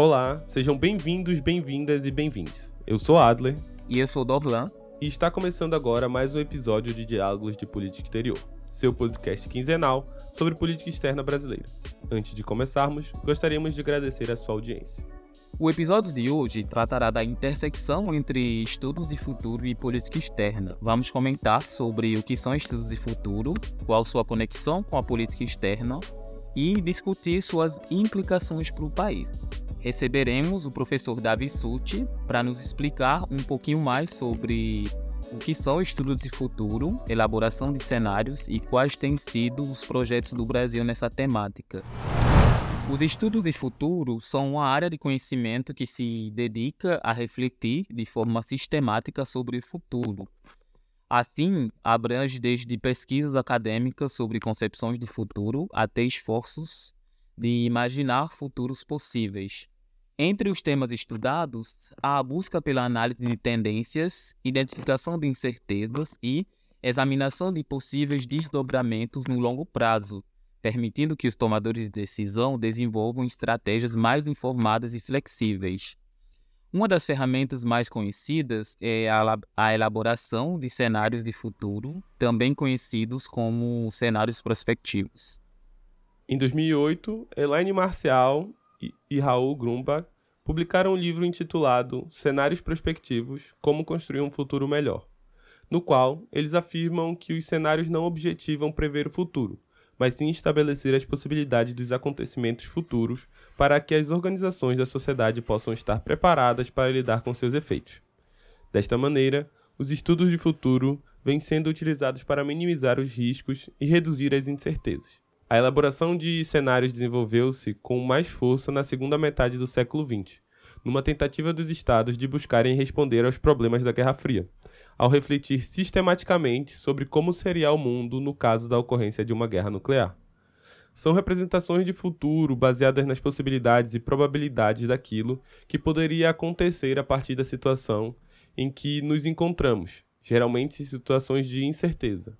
Olá, sejam bem-vindos, bem-vindas e bem-vindos. Eu sou Adler. E eu sou Dorlan. E está começando agora mais um episódio de Diálogos de Política Exterior, seu podcast quinzenal sobre política externa brasileira. Antes de começarmos, gostaríamos de agradecer a sua audiência. O episódio de hoje tratará da intersecção entre estudos de futuro e política externa. Vamos comentar sobre o que são estudos de futuro, qual sua conexão com a política externa e discutir suas implicações para o país receberemos o professor Davi Suti para nos explicar um pouquinho mais sobre o que são estudos de futuro, elaboração de cenários e quais têm sido os projetos do Brasil nessa temática. Os estudos de futuro são uma área de conhecimento que se dedica a refletir de forma sistemática sobre o futuro. Assim, abrange desde pesquisas acadêmicas sobre concepções de futuro até esforços de imaginar futuros possíveis. Entre os temas estudados, há a busca pela análise de tendências, identificação de incertezas e examinação de possíveis desdobramentos no longo prazo, permitindo que os tomadores de decisão desenvolvam estratégias mais informadas e flexíveis. Uma das ferramentas mais conhecidas é a elaboração de cenários de futuro, também conhecidos como cenários prospectivos. Em 2008, Elaine Marcial e Raul Grumbach publicaram um livro intitulado Cenários Prospectivos Como Construir um Futuro Melhor, no qual eles afirmam que os cenários não objetivam prever o futuro, mas sim estabelecer as possibilidades dos acontecimentos futuros para que as organizações da sociedade possam estar preparadas para lidar com seus efeitos. Desta maneira, os estudos de futuro vêm sendo utilizados para minimizar os riscos e reduzir as incertezas. A elaboração de cenários desenvolveu-se com mais força na segunda metade do século XX, numa tentativa dos Estados de buscarem responder aos problemas da Guerra Fria, ao refletir sistematicamente sobre como seria o mundo no caso da ocorrência de uma guerra nuclear. São representações de futuro baseadas nas possibilidades e probabilidades daquilo que poderia acontecer a partir da situação em que nos encontramos, geralmente em situações de incerteza.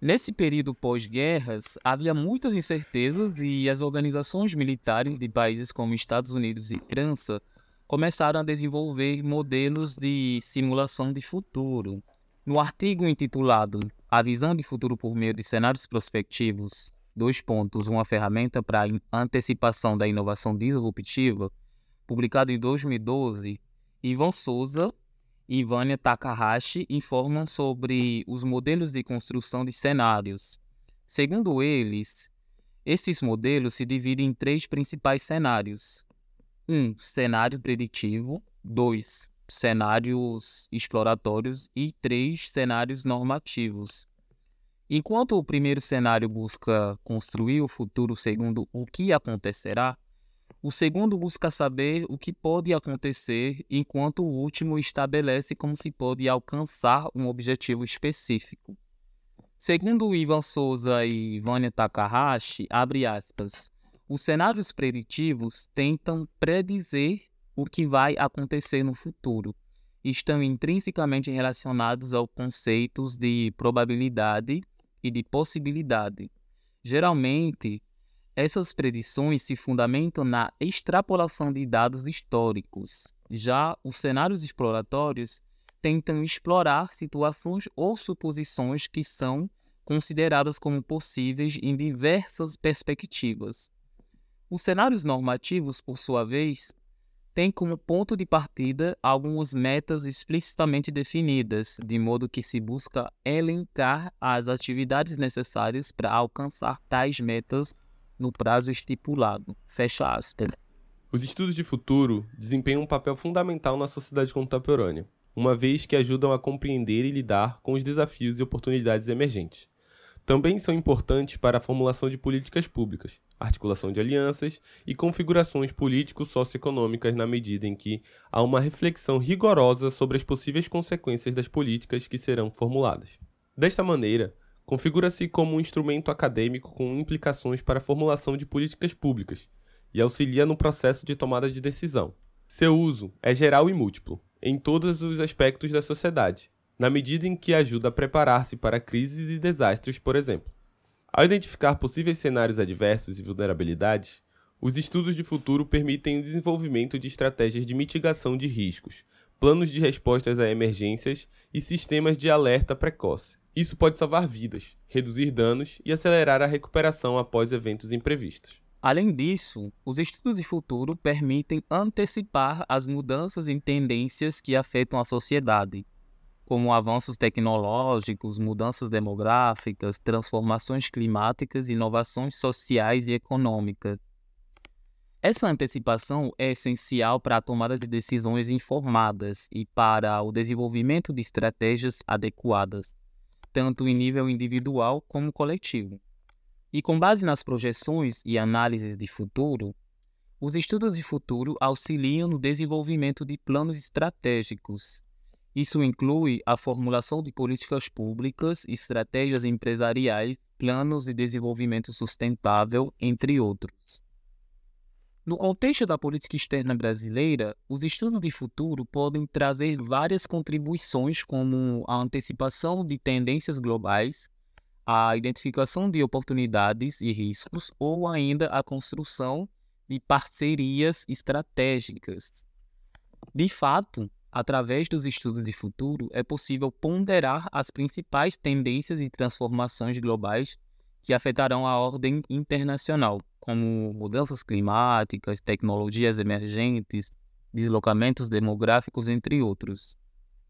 Nesse período pós-guerras, havia muitas incertezas e as organizações militares de países como Estados Unidos e França começaram a desenvolver modelos de simulação de futuro. No artigo intitulado A Visão de Futuro por Meio de Cenários Prospectivos, dois pontos, uma ferramenta para a antecipação da inovação disruptiva, publicado em 2012, Ivan Souza e Vânia Takahashi informam sobre os modelos de construção de cenários. Segundo eles, esses modelos se dividem em três principais cenários: um cenário preditivo, dois cenários exploratórios e três cenários normativos. Enquanto o primeiro cenário busca construir o futuro segundo o que acontecerá, o segundo busca saber o que pode acontecer, enquanto o último estabelece como se pode alcançar um objetivo específico. Segundo Ivan Souza e Vânia Takahashi, abre aspas, os cenários preditivos tentam predizer o que vai acontecer no futuro. Estão intrinsecamente relacionados aos conceitos de probabilidade e de possibilidade. Geralmente, essas predições se fundamentam na extrapolação de dados históricos. Já os cenários exploratórios tentam explorar situações ou suposições que são consideradas como possíveis em diversas perspectivas. Os cenários normativos, por sua vez, têm como ponto de partida algumas metas explicitamente definidas, de modo que se busca elencar as atividades necessárias para alcançar tais metas no prazo estipulado. Fecha aspas. Os estudos de futuro desempenham um papel fundamental na sociedade contemporânea, uma vez que ajudam a compreender e lidar com os desafios e oportunidades emergentes. Também são importantes para a formulação de políticas públicas, articulação de alianças e configurações político-socioeconômicas na medida em que há uma reflexão rigorosa sobre as possíveis consequências das políticas que serão formuladas. Desta maneira, configura-se como um instrumento acadêmico com implicações para a formulação de políticas públicas e auxilia no processo de tomada de decisão. Seu uso é geral e múltiplo, em todos os aspectos da sociedade, na medida em que ajuda a preparar-se para crises e desastres, por exemplo. Ao identificar possíveis cenários adversos e vulnerabilidades, Os estudos de futuro permitem o desenvolvimento de estratégias de mitigação de riscos, planos de respostas a emergências e sistemas de alerta precoce. Isso pode salvar vidas, reduzir danos e acelerar a recuperação após eventos imprevistos. Além disso, os estudos de futuro permitem antecipar as mudanças em tendências que afetam a sociedade, como avanços tecnológicos, mudanças demográficas, transformações climáticas, inovações sociais e econômicas. Essa antecipação é essencial para a tomada de decisões informadas e para o desenvolvimento de estratégias adequadas, tanto em nível individual como coletivo. E com base nas projeções e análises de futuro, os estudos de futuro auxiliam no desenvolvimento de planos estratégicos. Isso inclui a formulação de políticas públicas, estratégias empresariais, planos de desenvolvimento sustentável, entre outros. No contexto da política externa brasileira, os estudos de futuro podem trazer várias contribuições, como a antecipação de tendências globais, a identificação de oportunidades e riscos ou ainda a construção de parcerias estratégicas. De fato, através dos estudos de futuro, é possível ponderar as principais tendências e transformações globais que afetarão a ordem internacional, como mudanças climáticas, tecnologias emergentes, deslocamentos demográficos, entre outros.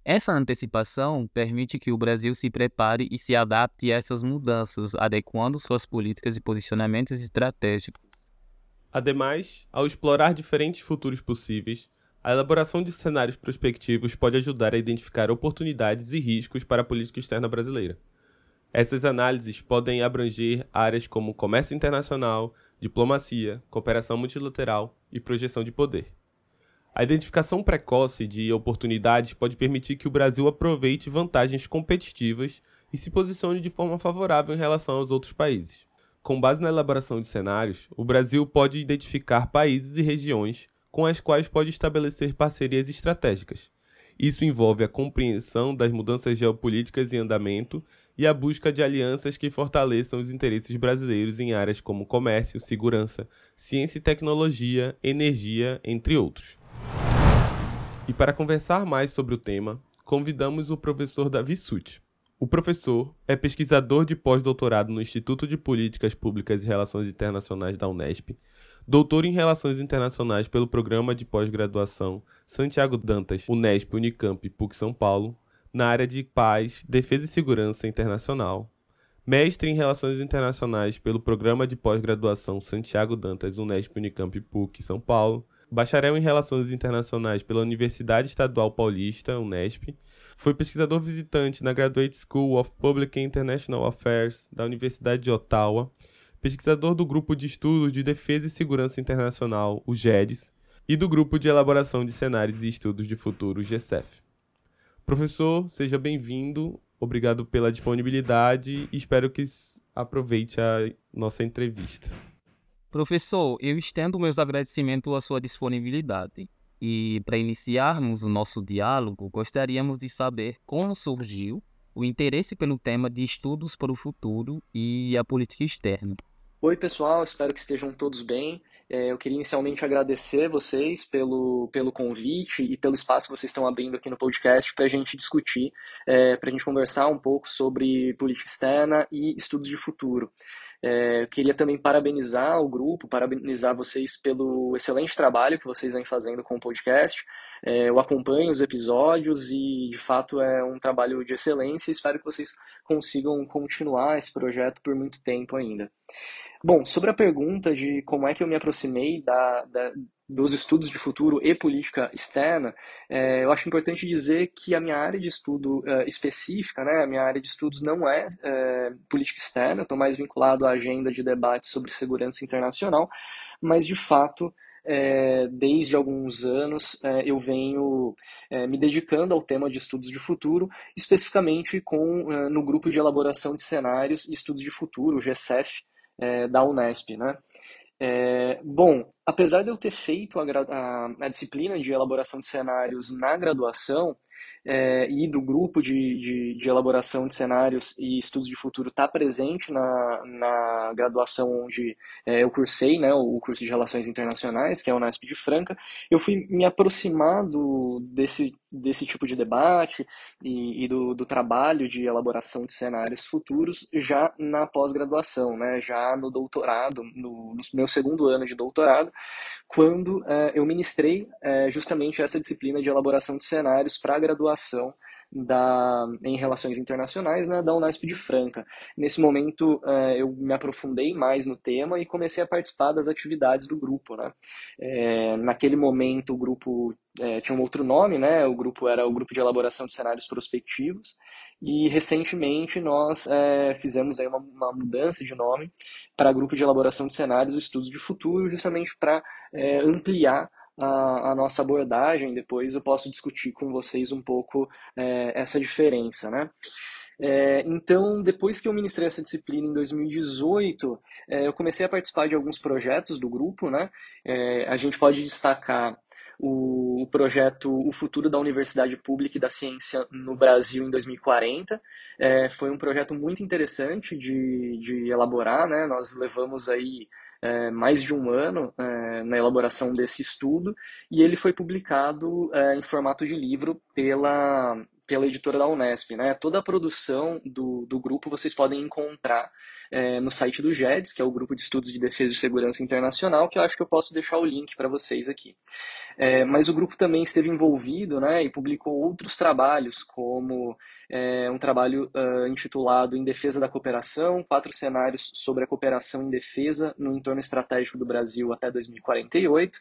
Essa antecipação permite que o Brasil se prepare e se adapte a essas mudanças, adequando suas políticas e posicionamentos estratégicos. Ademais, ao explorar diferentes futuros possíveis, a elaboração de cenários prospectivos pode ajudar a identificar oportunidades e riscos para a política externa brasileira. Essas análises podem abranger áreas como comércio internacional, diplomacia, cooperação multilateral e projeção de poder. A identificação precoce de oportunidades pode permitir que o Brasil aproveite vantagens competitivas e se posicione de forma favorável em relação aos outros países. Com base na elaboração de cenários, o Brasil pode identificar países e regiões com as quais pode estabelecer parcerias estratégicas. Isso envolve a compreensão das mudanças geopolíticas em andamento e a busca de alianças que fortaleçam os interesses brasileiros em áreas como comércio, segurança, ciência e tecnologia, energia, entre outros. E para conversar mais sobre o tema, convidamos o professor Davi Sutti. O professor é pesquisador de pós-doutorado no Instituto de Políticas Públicas e Relações Internacionais da Unesp, doutor em Relações Internacionais pelo Programa de Pós-Graduação Santiago Dantas, Unesp, Unicamp, PUC São Paulo, na área de Paz, Defesa e Segurança Internacional, mestre em Relações Internacionais pelo Programa de Pós-Graduação Santiago Dantas, Unesp, Unicamp, PUC São Paulo, bacharel em Relações Internacionais pela Universidade Estadual Paulista, Unesp, foi pesquisador visitante na Graduate School of Public and International Affairs da Universidade de Ottawa, pesquisador do Grupo de Estudos de Defesa e Segurança Internacional, o GEDES, e do Grupo de Elaboração de Cenários e Estudos de Futuro, o GCEF. Professor, seja bem-vindo, obrigado pela disponibilidade e espero que aproveite a nossa entrevista. Professor, eu estendo meus agradecimentos à sua disponibilidade. E para iniciarmos o nosso diálogo, gostaríamos de saber como surgiu o interesse pelo tema de estudos para o futuro e a política externa. Oi, pessoal, espero que estejam todos bem. É, eu queria inicialmente agradecer vocês pelo, pelo convite e pelo espaço que vocês estão abrindo aqui no podcast para a gente discutir, é, para a gente conversar um pouco sobre política externa e estudos de futuro. É, eu queria também parabenizar o grupo, parabenizar vocês pelo excelente trabalho que vocês vêm fazendo com o podcast. É, eu acompanho os episódios e, de fato, é um trabalho de excelência espero que vocês consigam continuar esse projeto por muito tempo ainda. Bom, sobre a pergunta de como é que eu me aproximei da, da dos estudos de futuro e política externa, é, eu acho importante dizer que a minha área de estudo é, específica, né, a minha área de estudos não é, é política externa, estou mais vinculado à agenda de debate sobre segurança internacional, mas de fato, é, desde alguns anos, é, eu venho me dedicando ao tema de estudos de futuro, especificamente com, no grupo de elaboração de cenários e estudos de futuro, o GCEF, da Unesp. Né? É, bom, apesar de eu ter feito a, a, a, disciplina de elaboração de cenários na graduação, é, e do grupo de, de, de, elaboração de cenários e estudos de futuro estar tá presente na, na graduação onde é, eu cursei, né, o curso de Relações Internacionais, que é o Unesp de Franca, eu fui me aproximar do, desse, desse tipo de debate e, e do, do trabalho de elaboração de cenários futuros já na pós-graduação, né, já no doutorado, no, no, meu segundo ano de doutorado, quando é, eu ministrei é, justamente essa disciplina de elaboração de cenários para a graduação graduação da, em Relações Internacionais né, da Unesp de Franca. Nesse momento, é, eu me aprofundei mais no tema e comecei a participar das atividades do grupo. Né? É, naquele momento, o grupo é, tinha um outro nome, né? o grupo era o Grupo de Elaboração de Cenários Prospectivos, e recentemente nós fizemos aí uma, uma, mudança de nome para Grupo de Elaboração de Cenários e Estudos de Futuro, justamente para ampliar a, a, nossa abordagem, depois eu posso discutir com vocês um pouco é, essa diferença, né? É, então, depois que eu ministrei essa disciplina em 2018, é, eu comecei a participar de alguns projetos do grupo, né? É, a gente pode destacar o, projeto O Futuro da Universidade Pública e da Ciência no Brasil em 2040. É, foi um projeto muito interessante de, de elaborar, né? Nós levamos aí é, mais de um ano é, na elaboração desse estudo e ele foi publicado é, em formato de livro pela, pela editora da Unesp. Né? Toda a produção do, do grupo vocês podem encontrar é, no site do GEDS, que é o Grupo de Estudos de Defesa e Segurança Internacional, que eu acho que eu posso deixar o link para vocês aqui. É, mas o grupo também esteve envolvido né, e publicou outros trabalhos, como é, um trabalho uh, intitulado Em Defesa da Cooperação, quatro cenários sobre a cooperação em defesa no entorno estratégico do Brasil até 2048,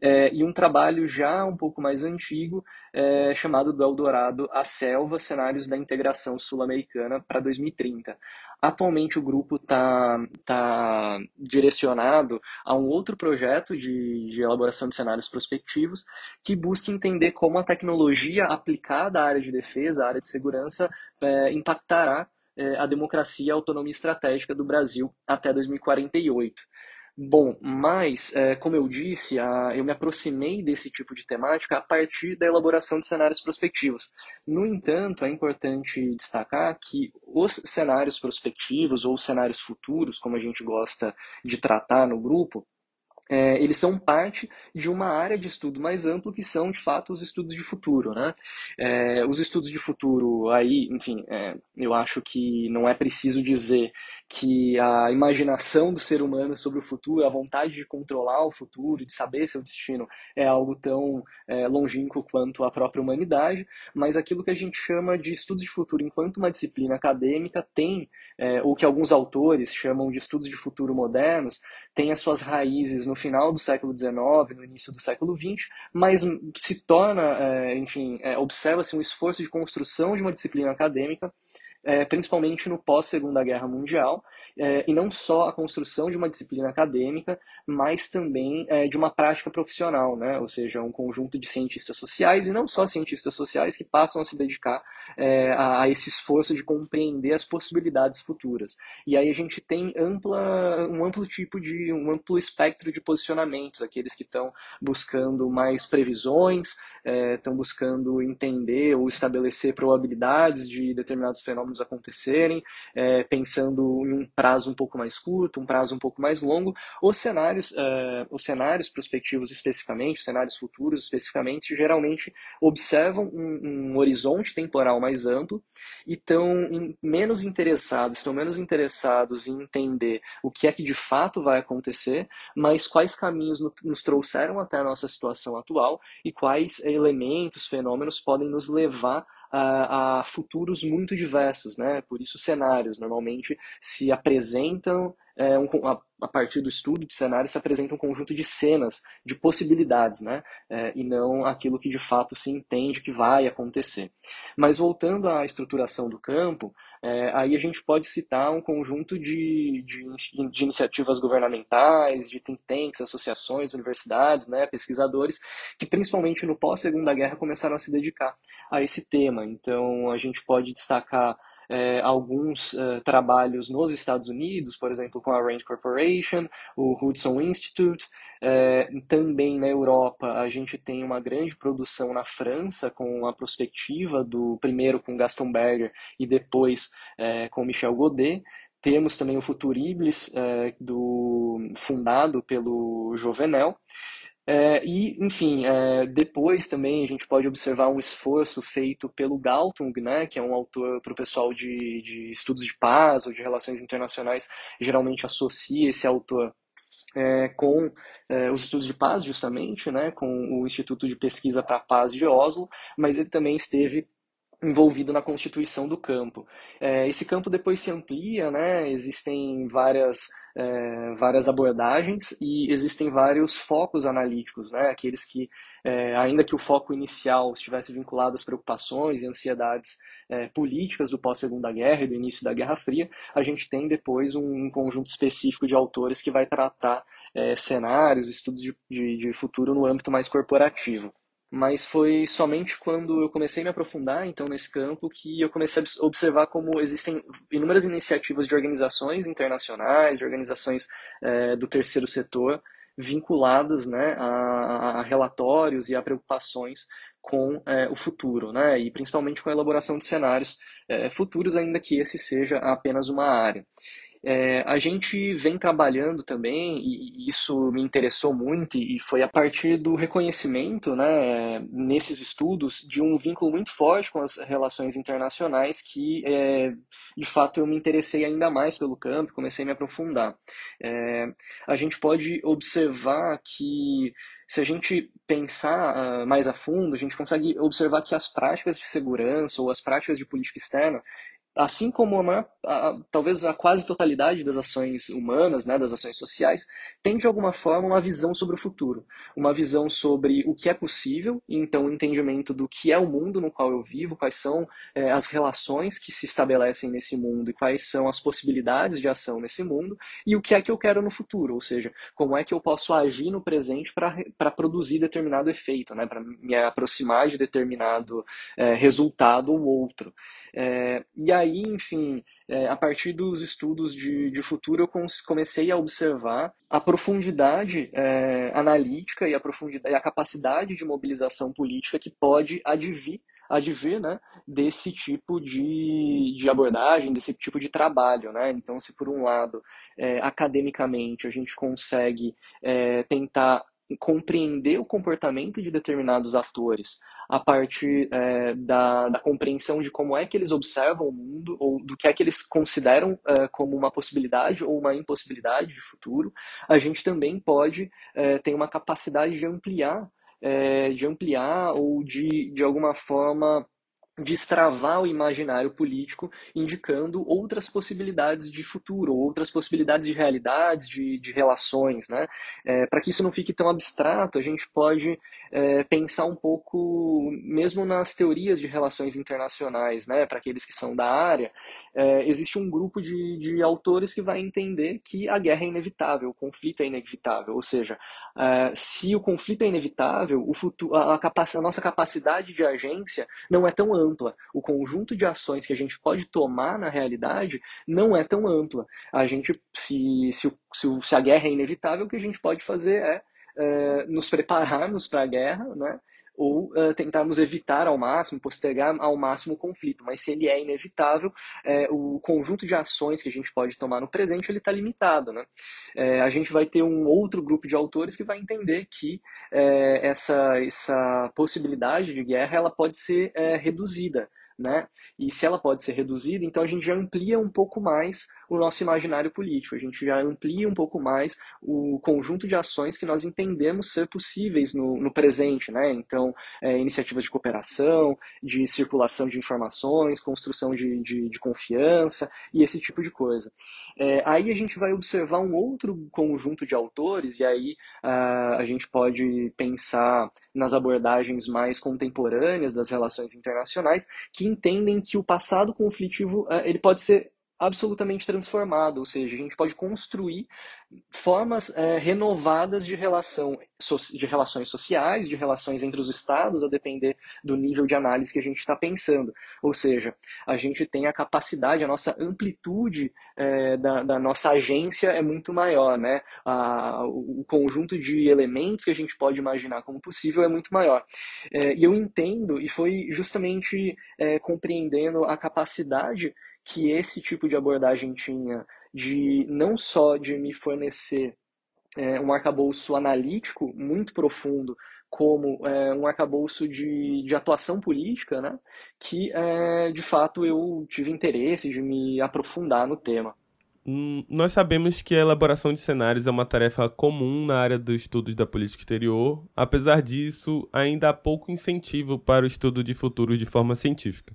é, e um trabalho já um pouco mais antigo, é, chamado do Eldorado A Selva, Cenários da Integração Sul-Americana para 2030. Atualmente o grupo está tá direcionado a um outro projeto de, de elaboração de cenários prospectivos que busca entender como a tecnologia aplicada à área de defesa, à área de segurança, é, impactará é, a democracia e a autonomia estratégica do Brasil até 2048. Bom, mas, é, como eu disse, a, eu me aproximei desse tipo de temática a partir da elaboração de cenários prospectivos. No entanto, é importante destacar que os cenários prospectivos ou cenários futuros, como a gente gosta de tratar no grupo, é, eles são parte de uma área de estudo mais amplo que são, de fato, os estudos de futuro. Né? É, os estudos de futuro, aí, enfim, é, eu acho que não é preciso dizer que a imaginação do ser humano sobre o futuro, a vontade de controlar o futuro, de saber seu destino, é algo tão é, longínquo quanto a própria humanidade, mas aquilo que a gente chama de estudos de futuro enquanto uma disciplina acadêmica tem, é, ou que alguns autores chamam de estudos de futuro modernos, tem as suas raízes no final do século XIX, no início do século XX, mas se torna, é, enfim, é, observa-se um esforço de construção de uma disciplina acadêmica, é, principalmente no pós-Segunda Guerra Mundial, é, e não só a construção de uma disciplina acadêmica, mas também é, de uma prática profissional, né? ou seja, um conjunto de cientistas sociais, e não só cientistas sociais, que passam a se dedicar é, a, a, esse esforço de compreender as possibilidades futuras. E aí a gente tem ampla, um amplo tipo de, um amplo espectro de posicionamentos, aqueles que estão buscando mais previsões, estão é, buscando entender ou estabelecer probabilidades de determinados fenômenos acontecerem, é, pensando em um prazo um pouco mais curto, um prazo um pouco mais longo, os cenários, é, os cenários prospectivos especificamente, os cenários futuros especificamente, geralmente observam um, um horizonte temporal mais amplo e estão menos interessados, estão menos interessados em entender o que é que de fato vai acontecer, mas quais caminhos nos trouxeram até a nossa situação atual e quais elementos, fenômenos podem nos levar a, a, futuros muito diversos, né? Por isso cenários normalmente se apresentam é, um, a, a, partir do estudo de cenários se apresenta um conjunto de cenas, de possibilidades, né? É, e não aquilo que de fato se entende que vai acontecer. Mas voltando à estruturação do campo, é, aí a gente pode citar um conjunto de, de, de, iniciativas governamentais, de think tanks, associações, universidades, né, pesquisadores, que principalmente no pós-Segunda Guerra começaram a se dedicar a esse tema. Então a gente pode destacar é, alguns uh, trabalhos nos Estados Unidos, por exemplo, com a Rand Corporation, o Hudson Institute. É, também na Europa, a gente tem uma grande produção na França, com a perspectiva do primeiro com Gaston Berger e depois é, com Michel Godet. Temos também o Futuriblis, é, do, fundado pelo Jovenel. É, e, enfim, é, depois também a gente pode observar um esforço feito pelo Galtung, né, que é um autor para o pessoal de, de estudos de paz ou de relações internacionais, geralmente associa esse autor é, com é, os estudos de paz, justamente, né, com o Instituto de Pesquisa para a Paz de Oslo, mas ele também esteve envolvido na constituição do campo. É, esse campo depois se amplia, né? existem várias, é, várias abordagens e existem vários focos analíticos, né? aqueles que, é, ainda que o foco inicial estivesse vinculado às preocupações e ansiedades é, políticas do pós-segunda guerra e do início da Guerra Fria, a gente tem depois um, conjunto específico de autores que vai tratar é, cenários, estudos de, de, de futuro no âmbito mais corporativo mas foi somente quando eu comecei a me aprofundar então nesse campo que eu comecei a observar como existem inúmeras iniciativas de organizações internacionais, de organizações é, do terceiro setor vinculadas né, a, a, relatórios e a preocupações com é, o futuro, né, e principalmente com a elaboração de cenários é, futuros, ainda que esse seja apenas uma área. É, a gente vem trabalhando também, e isso me interessou muito, e foi a partir do reconhecimento, né, nesses estudos, de um vínculo muito forte com as relações internacionais que, é, de fato, eu me interessei ainda mais pelo campo, comecei a me aprofundar. É, a gente pode observar que se a gente pensar uh, mais a fundo, a gente consegue observar que as práticas de segurança ou as práticas de política externa, assim como a, maior, a, talvez a quase totalidade das ações humanas, né, das ações sociais, tem de alguma forma uma visão sobre o futuro, uma visão sobre o que é possível, e então o entendimento do que é o mundo no qual eu vivo, quais são é, as relações que se estabelecem nesse mundo e quais são as possibilidades de ação nesse mundo, e o que é que eu quero no futuro, ou seja, como é que eu posso agir no presente para produzir determinado efeito, né, para me aproximar de determinado é, resultado ou outro. É, e aí, enfim, é, a partir dos estudos de, de futuro, eu comecei a observar a profundidade é, analítica e a, profundidade, a capacidade de mobilização política que pode advir advir né, desse tipo de, de abordagem, desse tipo de trabalho. Né? Então, se por um lado, é, academicamente, a gente consegue é, tentar compreender o comportamento de determinados atores a partir é, da, da, compreensão de como é que eles observam o mundo ou do que é que eles consideram é, como uma possibilidade ou uma impossibilidade de futuro, a gente também pode é, ter uma capacidade de ampliar, é, de ampliar ou de, de alguma forma destravar o imaginário político, indicando outras possibilidades de futuro, outras possibilidades de realidades, de, de relações. Né? É, Para que isso não fique tão abstrato, a gente pode é, pensar um pouco, mesmo nas teorias de relações internacionais, né? para aqueles que são da área, é, existe um grupo de, de autores que vai entender que a guerra é inevitável, o conflito é inevitável, ou seja, é, se o conflito é inevitável, o futuro, a, a, a nossa capacidade de agência não é tão ampla, o conjunto de ações que a gente pode tomar na realidade não é tão ampla. A gente, se, se, se, se a guerra é inevitável, o que a gente pode fazer é, é nos prepararmos para a guerra, né? ou uh, tentarmos evitar ao máximo, postergar ao máximo o conflito. Mas se ele é inevitável, é, o conjunto de ações que a gente pode tomar no presente ele está limitado. Né? É, a gente vai ter um outro grupo de autores que vai entender que é, essa, essa possibilidade de guerra ela pode ser reduzida né? E se ela pode ser reduzida, então a gente já amplia um pouco mais o nosso imaginário político, a gente já amplia um pouco mais o conjunto de ações que nós entendemos ser possíveis no, no presente, né? Então, é, iniciativas de cooperação, de circulação de informações, construção de, de, de confiança e esse tipo de coisa. É, aí a gente vai observar um outro conjunto de autores, e aí uh, a gente pode pensar nas abordagens mais contemporâneas das relações internacionais, que entendem que o passado conflitivo uh, ele pode ser absolutamente transformado, ou seja, a gente pode construir formas é, renovadas de relação de relações sociais, de relações entre os estados, a depender do nível de análise que a gente está pensando. Ou seja, a gente tem a capacidade, a nossa amplitude é, da, da, nossa agência é muito maior, né? A, o conjunto de elementos que a gente pode imaginar como possível é muito maior. É, e eu entendo, e foi justamente é, compreendendo a capacidade que esse tipo de abordagem tinha de não só de me fornecer é, um arcabouço analítico muito profundo, como é, um arcabouço de, de atuação política, né, que é, de fato eu tive interesse de me aprofundar no tema. Hum, nós sabemos que a elaboração de cenários é uma tarefa comum na área dos estudos da política exterior, apesar disso, ainda há pouco incentivo para o estudo de futuros de forma científica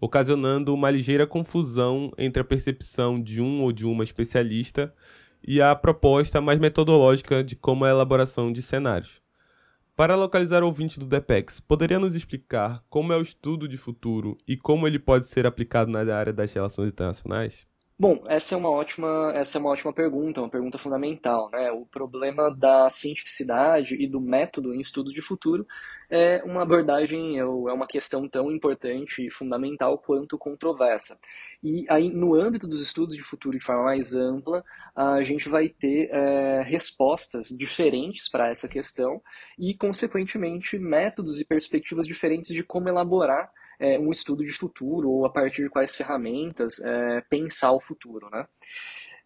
ocasionando uma ligeira confusão entre a percepção de um ou de uma especialista e a proposta mais metodológica de como a elaboração de cenários. Para localizar o ouvinte do DEPEX, poderia nos explicar como é o estudo de futuro e como ele pode ser aplicado na área das relações internacionais? Bom, essa é uma ótima, essa é uma ótima pergunta, uma pergunta fundamental, né? O problema da cientificidade e do método em estudos de futuro é uma abordagem, é, uma questão tão importante e fundamental quanto controversa. E aí, no âmbito dos estudos de futuro de forma mais ampla, a gente vai ter é, respostas diferentes para essa questão e, consequentemente, métodos e perspectivas diferentes de como elaborar é, um estudo de futuro ou a partir de quais ferramentas é, pensar o futuro, né?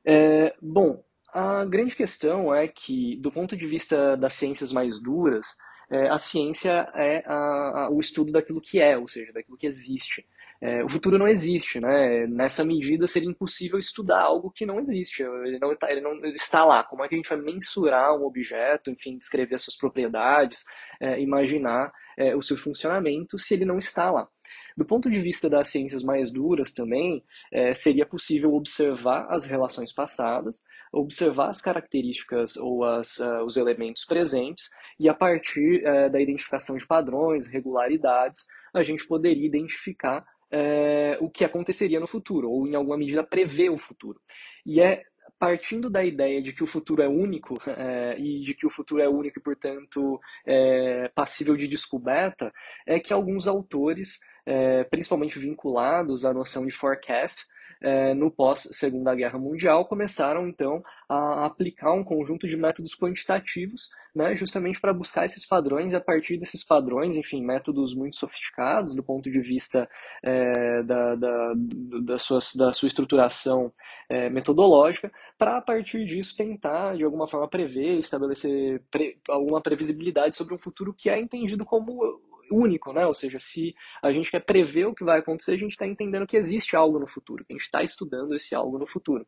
É, bom, a grande questão é que, do ponto de vista das ciências mais duras, é, a ciência é a, a, o estudo daquilo que é, ou seja, daquilo que existe. É, o futuro não existe, né? Nessa medida seria impossível estudar algo que não existe. Ele não, está, ele não está lá. Como é que a gente vai mensurar um objeto, enfim, descrever as suas propriedades, é, imaginar é, o seu funcionamento se ele não está lá? Do ponto de vista das ciências mais duras também, é, seria possível observar as relações passadas, observar as características ou as, uh, os elementos presentes, e a partir uh, da identificação de padrões, regularidades, a gente poderia identificar uh, o que aconteceria no futuro, ou em alguma medida prever o futuro. E é partindo da ideia de que o futuro é único é, e de que o futuro é único e, portanto, é, passível de descoberta, é que alguns autores é, principalmente vinculados à noção de forecast, é, no pós-Segunda Guerra Mundial, começaram então a aplicar um conjunto de métodos quantitativos, né, justamente para buscar esses padrões e a partir desses padrões, enfim, métodos muito sofisticados do ponto de vista é, da, da, da, sua, da sua estruturação é, metodológica, para a partir disso tentar, de alguma forma, prever, estabelecer pre, alguma previsibilidade sobre um futuro que é entendido como único, né? Ou seja, se a gente quer prever o que vai acontecer, a gente está entendendo que existe algo no futuro, que a gente está estudando esse algo no futuro.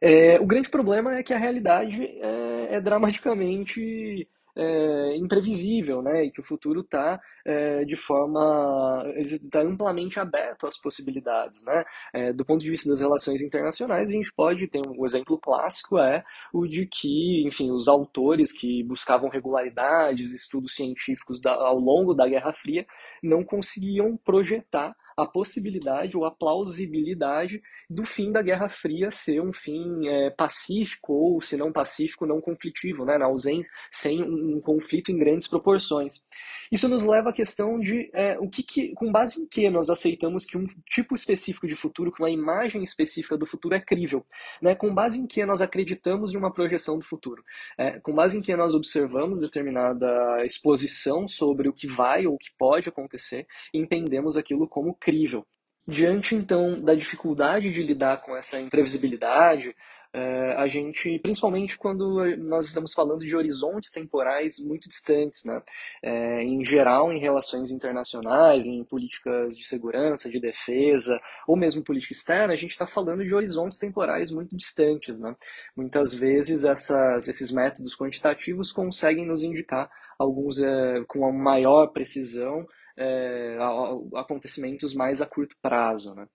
É, o grande problema é que a realidade é, é dramaticamente é, imprevisível, né? E que o futuro está é, de forma está amplamente aberto às possibilidades, né? É, do ponto de vista das relações internacionais, a gente pode ter um exemplo clássico é o de que, enfim, os autores que buscavam regularidades, estudos científicos da, ao longo da Guerra Fria não conseguiam projetar a possibilidade ou a plausibilidade do fim da Guerra Fria ser um fim é, pacífico ou, se não pacífico, não conflitivo, né? na ausência, sem um, um conflito em grandes proporções. Isso nos leva à questão de é, o que, que, com base em que nós aceitamos que um tipo específico de futuro, que uma imagem específica do futuro é crível, né? com base em que nós acreditamos em uma projeção do futuro, é, com base em que nós observamos determinada exposição sobre o que vai ou o que pode acontecer entendemos aquilo como crível. Diante, então, da dificuldade de lidar com essa imprevisibilidade, é, a gente, principalmente quando nós estamos falando de horizontes temporais muito distantes, né? É, em geral, em relações internacionais, em políticas de segurança, de defesa, ou mesmo política externa, a gente está falando de horizontes temporais muito distantes, né? Muitas vezes essas, esses métodos quantitativos conseguem nos indicar alguns é, com maior precisão é, acontecimentos mais a curto prazo, né?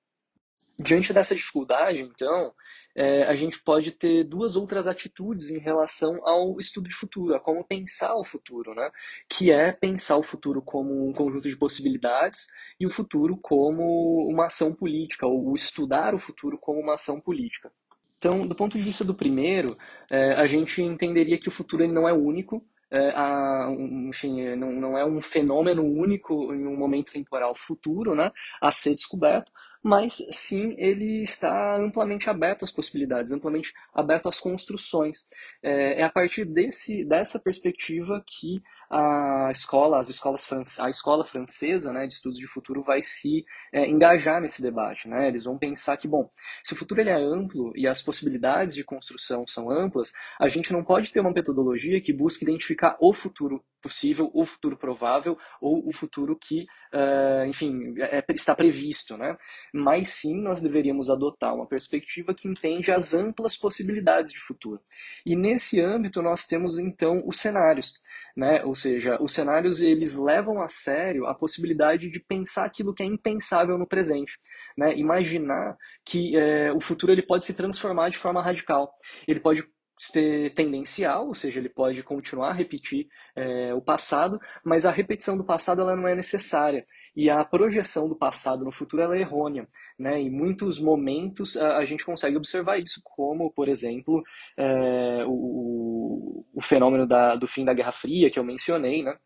Diante dessa dificuldade, então, é, a gente pode ter duas outras atitudes em relação ao estudo de futuro, a como pensar o futuro, né? Que é pensar o futuro como um conjunto de possibilidades e o futuro como uma ação política, ou estudar o futuro como uma ação política. Então, do ponto de vista do primeiro, é, a gente entenderia que o futuro ele não é único, a, enfim, não, não é um fenômeno único em um momento temporal futuro, né, a ser descoberto, mas sim ele está amplamente aberto às possibilidades, amplamente aberto às construções. É, é a partir desse, dessa perspectiva que a escola, as escolas a escola francesa, né, de estudos de futuro vai se é, engajar nesse debate, né? Eles vão pensar que, bom, se o futuro ele é amplo e as possibilidades de construção são amplas, a gente não pode ter uma metodologia que busque identificar o futuro possível, o futuro provável ou o futuro que, uh, enfim, é, está previsto, né? Mas sim, nós deveríamos adotar uma perspectiva que entende as amplas possibilidades de futuro. E nesse âmbito nós temos então os cenários, né? Ou seja, os cenários eles levam a sério a possibilidade de pensar aquilo que é impensável no presente, né? Imaginar que é, o futuro ele pode se transformar de forma radical, ele pode ser tendencial, ou seja, ele pode continuar a repetir é, o passado, mas a repetição do passado ela não é necessária e a projeção do passado no futuro ela é errônea, né? Em muitos momentos a, a gente consegue observar isso, como por exemplo é, o, o fenômeno da, do fim da Guerra Fria que eu mencionei, né?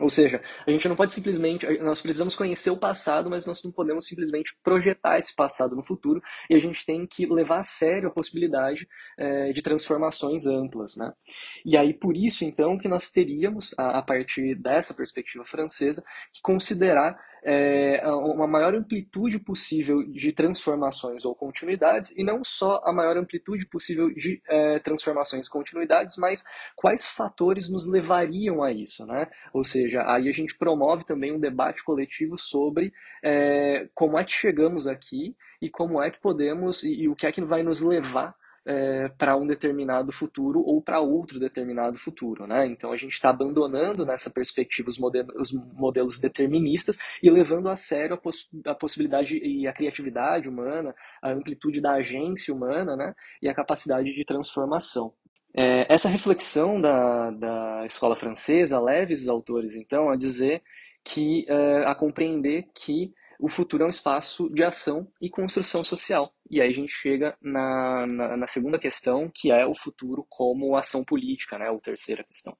Ou seja, a gente não pode simplesmente, nós precisamos conhecer o passado, mas nós não podemos simplesmente projetar esse passado no futuro e a gente tem que levar a sério a possibilidade é, de transformações amplas, né? E aí por isso então que nós teríamos, a, a partir dessa perspectiva francesa, que considerar é, uma maior amplitude possível de transformações ou continuidades, e não só a maior amplitude possível de é, transformações e continuidades, mas quais fatores nos levariam a isso, né? Ou seja, aí a gente promove também um debate coletivo sobre é, como é que chegamos aqui e como é que podemos, e, e o que é que vai nos levar é, para um determinado futuro ou para outro determinado futuro. Né? Então a gente está abandonando nessa perspectiva os modelos, os modelos, deterministas e levando a sério a, poss a, possibilidade e a criatividade humana, a amplitude da agência humana né? e a capacidade de transformação. É, essa reflexão da, da escola francesa leva esses autores, então, a dizer que, é, a compreender que o futuro é um espaço de ação e construção social. E aí a gente chega na, na, na segunda questão, que é o futuro como ação política, né? Ou terceira questão.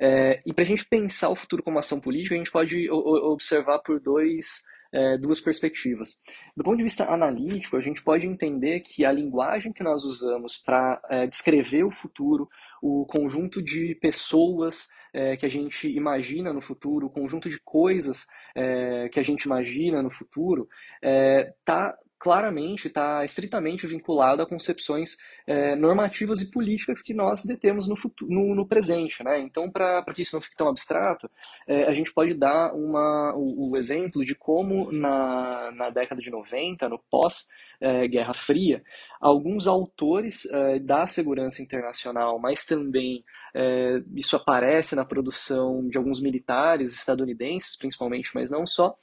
É, e para a gente pensar o futuro como ação política, a gente pode observar por dois, é, duas perspectivas. Do ponto de vista analítico, a gente pode entender que a linguagem que nós usamos para é, descrever o futuro, o conjunto de pessoas é, que a gente imagina no futuro, o conjunto de coisas é, que a gente imagina no futuro, está é, claramente, está estritamente vinculado a concepções é, normativas e políticas que nós detemos no, futuro, no, no presente. Né? Então, para que isso não fique tão abstrato, é, a gente pode dar uma, o, o, exemplo de como na, na década de 90, no pós- Guerra Fria, alguns autores é, da segurança internacional, mas também é, isso aparece na produção de alguns militares estadunidenses, principalmente, mas não só,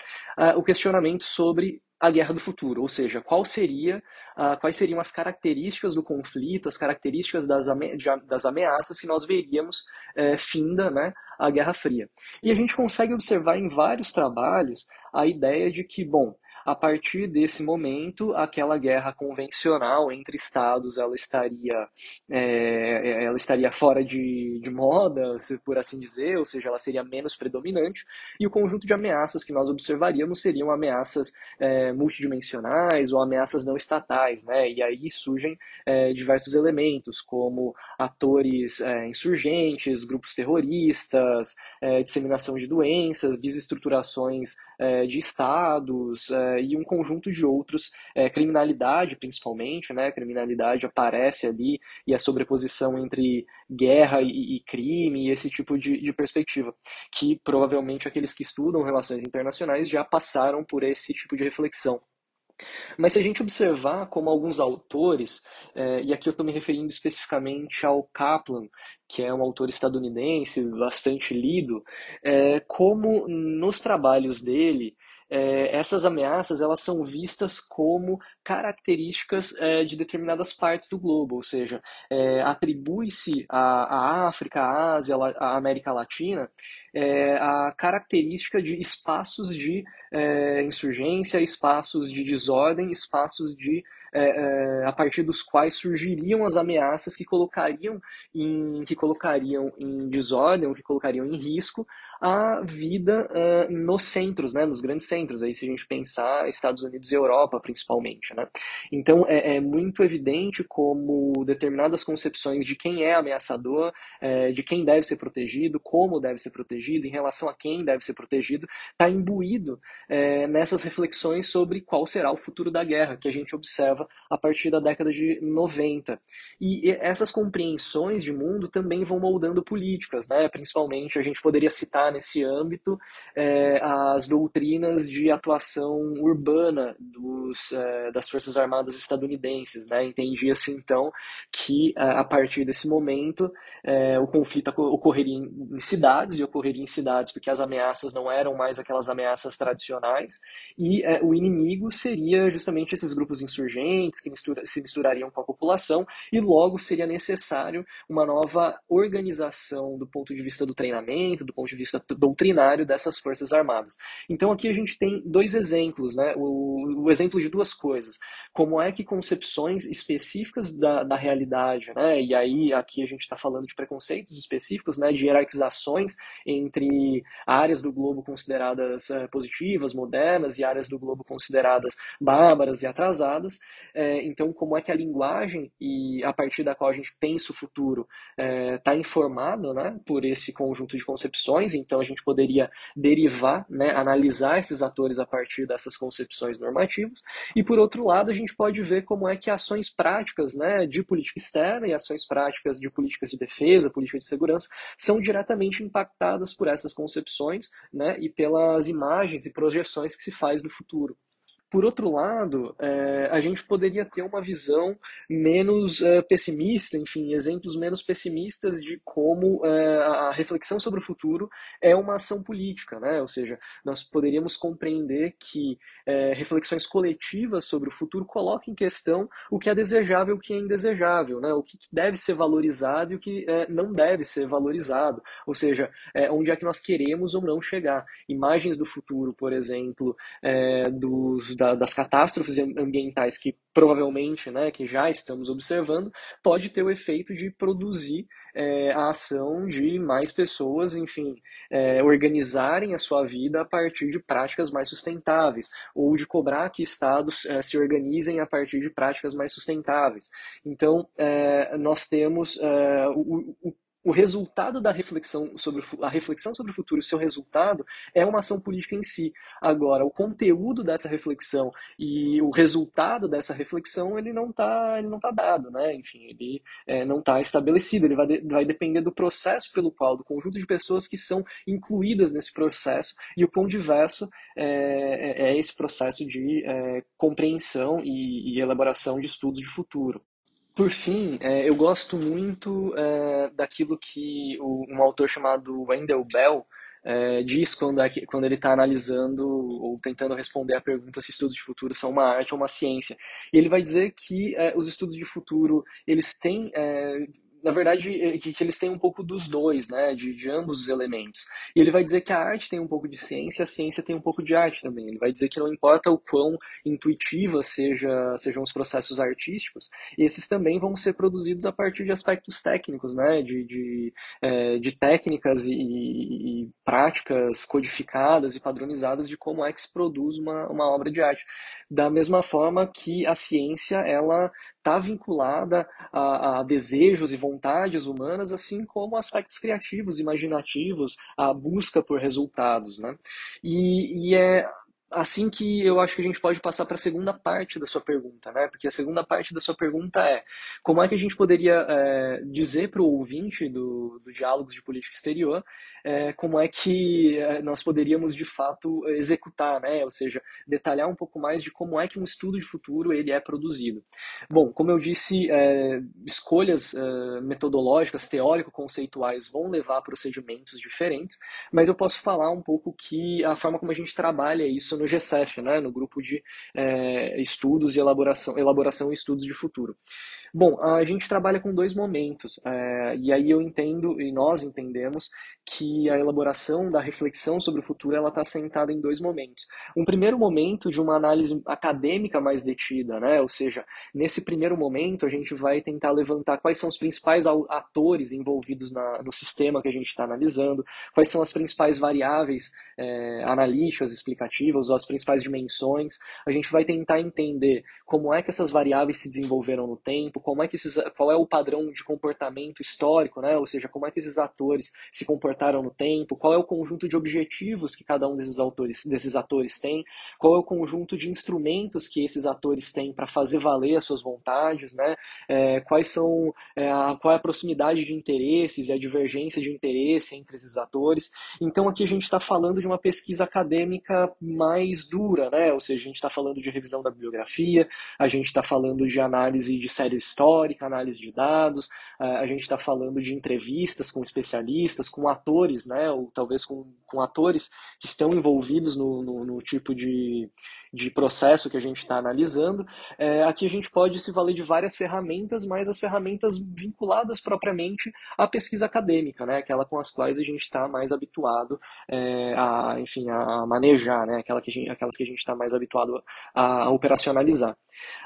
o questionamento sobre a guerra do futuro, ou seja, qual seria, uh, quais seriam as características do conflito, as características das, ame das ameaças que nós veríamos é, finda né, a Guerra Fria. E a gente consegue observar em vários trabalhos a ideia de que, bom, a partir desse momento, aquela guerra convencional entre estados ela estaria, é, ela estaria fora de, de moda, por assim dizer, ou seja, ela seria menos predominante, e o conjunto de ameaças que nós observaríamos seriam ameaças é, multidimensionais ou ameaças não estatais, né? E aí surgem é, diversos elementos, como atores é, insurgentes, grupos terroristas, é, disseminação de doenças, desestruturações é, de estados, é, e um conjunto de outros, é, criminalidade principalmente, né? Criminalidade aparece ali e a sobreposição entre guerra e, e crime e esse tipo de, de perspectiva, que provavelmente aqueles que estudam relações internacionais já passaram por esse tipo de reflexão. Mas se a gente observar como alguns autores, é, e aqui eu estou me referindo especificamente ao Kaplan, que é um autor estadunidense bastante lido, é, como nos trabalhos dele é, essas ameaças elas são vistas como características é, de determinadas partes do globo, ou seja, é, atribui-se à, à, África, à Ásia, à América Latina é, a característica de espaços de é, insurgência, espaços de desordem, espaços de é, é, a partir dos quais surgiriam as ameaças que colocariam em, que colocariam em desordem, ou que colocariam em risco a vida uh, nos centros, né, nos grandes centros, aí se a gente pensar Estados Unidos e Europa principalmente. Né? Então é, é muito evidente como determinadas concepções de quem é ameaçador, é, de quem deve ser protegido, como deve ser protegido, em relação a quem deve ser protegido, está imbuído é, nessas reflexões sobre qual será o futuro da guerra, que a gente observa a partir da década de 90. E essas compreensões de mundo também vão moldando políticas, né? principalmente a gente poderia citar nesse âmbito é, as doutrinas de atuação urbana dos, é, das Forças Armadas estadunidenses. Né? Entendia-se então que é, a partir desse momento é, o conflito ocorreria em cidades e ocorreria em cidades porque as ameaças não eram mais aquelas ameaças tradicionais e é, o inimigo seria justamente esses grupos insurgentes que mistura, se misturariam com a população e logo seria necessário uma nova organização do ponto de vista do treinamento, do ponto de vista doutrinário dessas forças armadas. Então aqui a gente tem dois exemplos, né? O, o exemplo de duas coisas. Como é que concepções específicas da, da realidade, né? E aí aqui a gente está falando de preconceitos específicos, né? De hierarquizações entre áreas do globo consideradas é, positivas, modernas, e áreas do globo consideradas bárbaras e atrasadas. É, então, como é que a linguagem e a partir da qual a gente pensa o futuro está é, informado, né? Por esse conjunto de concepções. Então, a gente poderia derivar, né, analisar esses atores a partir dessas concepções normativas. E por outro lado, a gente pode ver como é que ações práticas né, de política externa e ações práticas de políticas de defesa, política de segurança, são diretamente impactadas por essas concepções né, e pelas imagens e projeções que se faz do futuro. Por outro lado, é, a gente poderia ter uma visão menos é, pessimista, enfim, exemplos menos pessimistas de como é, a reflexão sobre o futuro é uma ação política, né? Ou seja, nós poderíamos compreender que reflexões coletivas sobre o futuro colocam em questão o que é desejável e o que é indesejável, né? O que deve ser valorizado e o que não deve ser valorizado, ou seja, onde é que nós queremos ou não chegar. Imagens do futuro, por exemplo, dos da, das catástrofes ambientais que provavelmente, né, que já estamos observando, pode ter o efeito de produzir é, a ação de mais pessoas, enfim, é, organizarem a sua vida a partir de práticas mais sustentáveis, ou de cobrar que estados é, se organizem a partir de práticas mais sustentáveis. Então, é, nós temos é, o, o o resultado da reflexão sobre a reflexão sobre o futuro, o seu resultado é uma ação política em si. Agora, o conteúdo dessa reflexão e o resultado dessa reflexão ele não está ele não tá dado, né? Enfim, ele é, não está estabelecido. Ele vai, de, vai depender do processo pelo qual, do conjunto de pessoas que são incluídas nesse processo. E o pão diverso é, é, é esse processo de é, compreensão e, e elaboração de estudos de futuro. Por fim, é, eu gosto muito é, daquilo que o, um autor chamado Wendell Bell é, diz quando, quando ele está analisando ou tentando responder a pergunta se estudos de futuro são uma arte ou uma ciência. E ele vai dizer que é, os estudos de futuro eles têm é, na verdade, é, que, que, eles têm um pouco dos dois, né, de, de, ambos os elementos. E ele vai dizer que a arte tem um pouco de ciência, a ciência tem um pouco de arte também. Ele vai dizer que não importa o quão intuitiva seja, sejam os processos artísticos, esses também vão ser produzidos a partir de aspectos técnicos, né, de, de, é, de técnicas e, e, práticas codificadas e padronizadas de como é que se produz uma, uma obra de arte. Da mesma forma que a ciência, ela está vinculada a, a, desejos e vontades humanas, assim como aspectos criativos, imaginativos, a busca por resultados. Né? E, e é assim que eu acho que a gente pode passar para a segunda parte da sua pergunta, né? Porque a segunda parte da sua pergunta é como é que a gente poderia é, dizer para o ouvinte do, do Diálogos de Política Exterior é, como é que é, nós poderíamos de fato executar, né? Ou seja, detalhar um pouco mais de como é que um estudo de futuro ele é produzido. Bom, como eu disse, é, escolhas é, metodológicas, teórico-conceituais vão levar a procedimentos diferentes, mas eu posso falar um pouco que a forma como a gente trabalha isso isso no GCEF, né, no grupo de é, estudos e elaboração, elaboração e estudos de futuro. Bom, a gente trabalha com dois momentos, é, e aí eu entendo, e nós entendemos, que a elaboração da reflexão sobre o futuro ela está assentada em dois momentos. Um primeiro momento de uma análise acadêmica mais detida, né? ou seja, nesse primeiro momento a gente vai tentar levantar quais são os principais atores envolvidos na, no sistema que a gente está analisando, quais são as principais variáveis é, analíticas, explicativas, ou as principais dimensões. A gente vai tentar entender como é que essas variáveis se desenvolveram no tempo, como é que esses, qual é o padrão de comportamento histórico, né? ou seja, como é que esses atores se comportaram no tempo, qual é o conjunto de objetivos que cada um desses, autores, desses atores tem, qual é o conjunto de instrumentos que esses atores têm para fazer valer as suas vontades, né? É, quais são, é, a, qual é a proximidade de interesses e a divergência de interesse entre esses atores. Então aqui a gente está falando de uma pesquisa acadêmica mais dura, né? ou seja, a gente está falando de revisão da bibliografia, a gente está falando de análise de séries histórica, análise de dados, a gente está falando de entrevistas com especialistas, com atores, né, ou talvez com, com atores que estão envolvidos no, no, no tipo de, de processo que a gente está analisando. É, aqui a gente pode se valer de várias ferramentas, mas as ferramentas vinculadas propriamente à pesquisa acadêmica, né, aquela com as quais a gente está mais habituado é, a, enfim, a manejar, né, aquela que gente, aquelas que a gente está mais habituado a, a operacionalizar.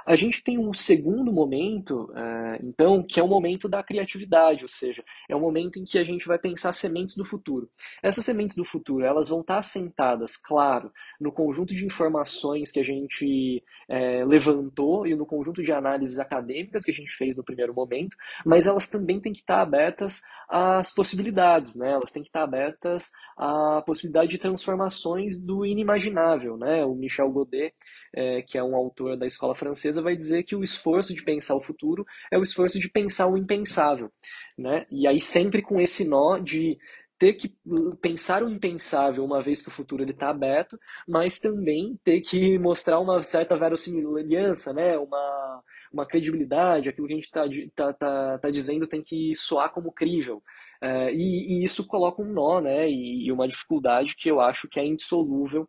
A gente tem um segundo momento, é, então, que é o momento da criatividade, ou seja, é o momento em que a gente vai pensar sementes do futuro. Essas sementes do futuro, elas vão estar assentadas, claro, no conjunto de informações que a gente é, levantou e no conjunto de análises acadêmicas que a gente fez no primeiro momento, mas elas também têm que estar abertas às possibilidades, né? Elas têm que estar abertas à possibilidade de transformações do inimaginável, né? O Michel Godet é, que é um autor da escola francesa, vai dizer que o esforço de pensar o futuro é o esforço de pensar o impensável. Né? E aí sempre com esse nó de ter que pensar o impensável uma vez que o futuro está aberto, mas também ter que mostrar uma certa verossimilhança, né? uma, uma credibilidade, aquilo que a gente está tá, tá, tá dizendo tem que soar como crível. É, e, e, isso coloca um nó né? E, e, uma dificuldade que eu acho que é indissolúvel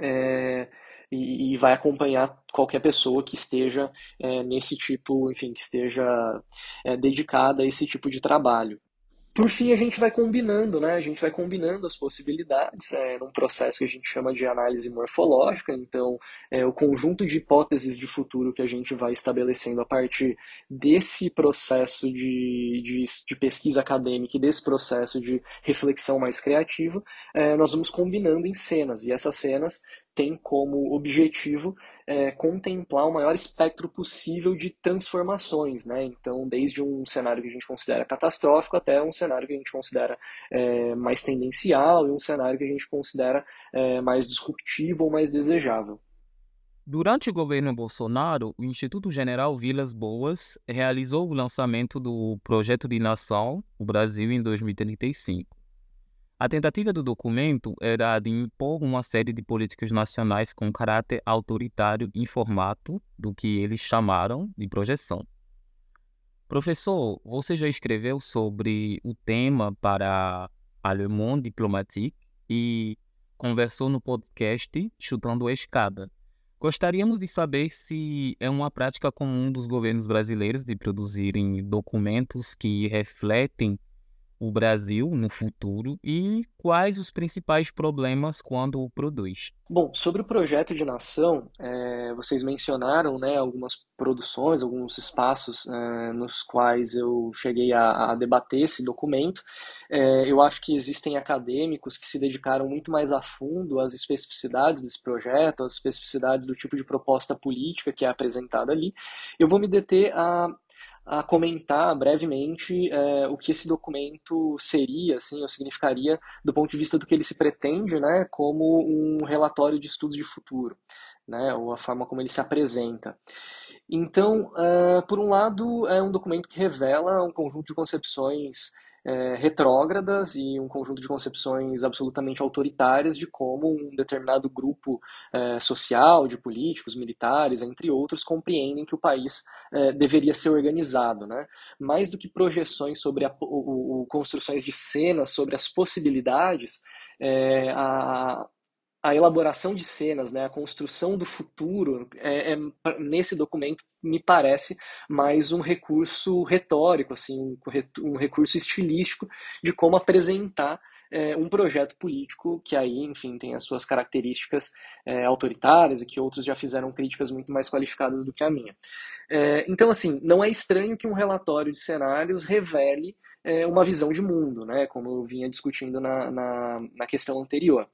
é, e, e vai acompanhar qualquer pessoa que esteja é, nesse tipo, enfim, que esteja é, dedicada a esse tipo de trabalho. Por fim, a gente vai combinando, né? A gente vai combinando as possibilidades é, num processo que a gente chama de análise morfológica. Então, é, o conjunto de hipóteses de futuro que a gente vai estabelecendo a partir desse processo de, de, de pesquisa acadêmica e desse processo de reflexão mais criativa, é, nós vamos combinando em cenas. E essas cenas tem como objetivo é, contemplar o maior espectro possível de transformações, né? Então, desde um cenário que a gente considera catastrófico até um cenário que a gente considera é, mais tendencial e um cenário que a gente considera é, mais disruptivo ou mais desejável. Durante o governo Bolsonaro, o Instituto General Vilas Boas realizou o lançamento do Projeto de Nação, o Brasil em 2035. A tentativa do documento era de impor uma série de políticas nacionais com caráter autoritário em formato do que eles chamaram de projeção. Professor, você já escreveu sobre o tema para a Le Monde Diplomatique e conversou no podcast Chutando a Escada. Gostaríamos de saber se é uma prática comum dos governos brasileiros de produzirem documentos que refletem o Brasil no futuro e quais os principais problemas quando o produz? Bom, sobre o projeto de nação, é, vocês mencionaram né, algumas produções, alguns espaços é, nos quais eu cheguei a, a debater esse documento. É, eu acho que existem acadêmicos que se dedicaram muito mais a fundo às especificidades desse projeto, às especificidades do tipo de proposta política que é apresentada ali. Eu vou me deter a a comentar brevemente é, o que esse documento seria, assim, ou significaria do ponto de vista do que ele se pretende, né, como um relatório de estudos de futuro, né, ou a forma como ele se apresenta. Então, uh, por um lado, é um documento que revela um conjunto de concepções é, retrógradas e um conjunto de concepções absolutamente autoritárias de como um determinado grupo é, social, de políticos, militares, entre outros, compreendem que o país é, deveria ser organizado. Né? Mais do que projeções sobre a, o, o, construções de cenas sobre as possibilidades, é, a, a elaboração de cenas, né, a construção do futuro, é, é, nesse documento me parece mais um recurso retórico, assim, um recurso estilístico de como apresentar é, um projeto político que aí, enfim, tem as suas características é, autoritárias e que outros já fizeram críticas muito mais qualificadas do que a minha. É, então, assim, não é estranho que um relatório de cenários revele é, uma visão de mundo, né, como eu vinha discutindo na, na, na questão anterior.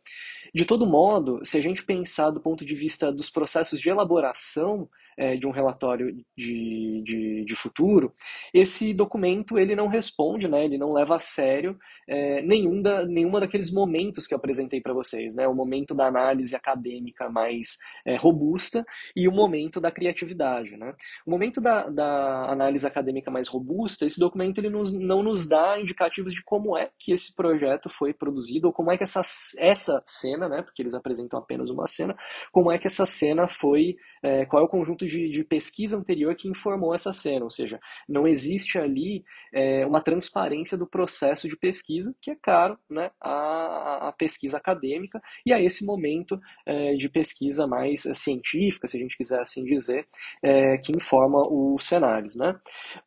De todo modo, se a gente pensar do ponto de vista dos processos de elaboração é, de um relatório de, de, de, futuro, esse documento ele não responde, né, ele não leva a sério é, nenhum da, nenhuma daqueles momentos que eu apresentei para vocês, né, o momento da análise acadêmica mais é, robusta e o momento da criatividade. Né. O momento da, da análise acadêmica mais robusta, esse documento ele nos, não nos dá indicativos de como é que esse projeto foi produzido ou como é que essa, essa cena, né, porque eles apresentam apenas uma cena, como é que essa cena foi, é, qual é o conjunto de, de, pesquisa anterior que informou essa cena, ou seja, não existe ali é, uma transparência do processo de pesquisa, que é caro né, a, a pesquisa acadêmica e a esse momento é, de pesquisa mais científica, se a gente quiser assim dizer, é, que informa os cenários. Né?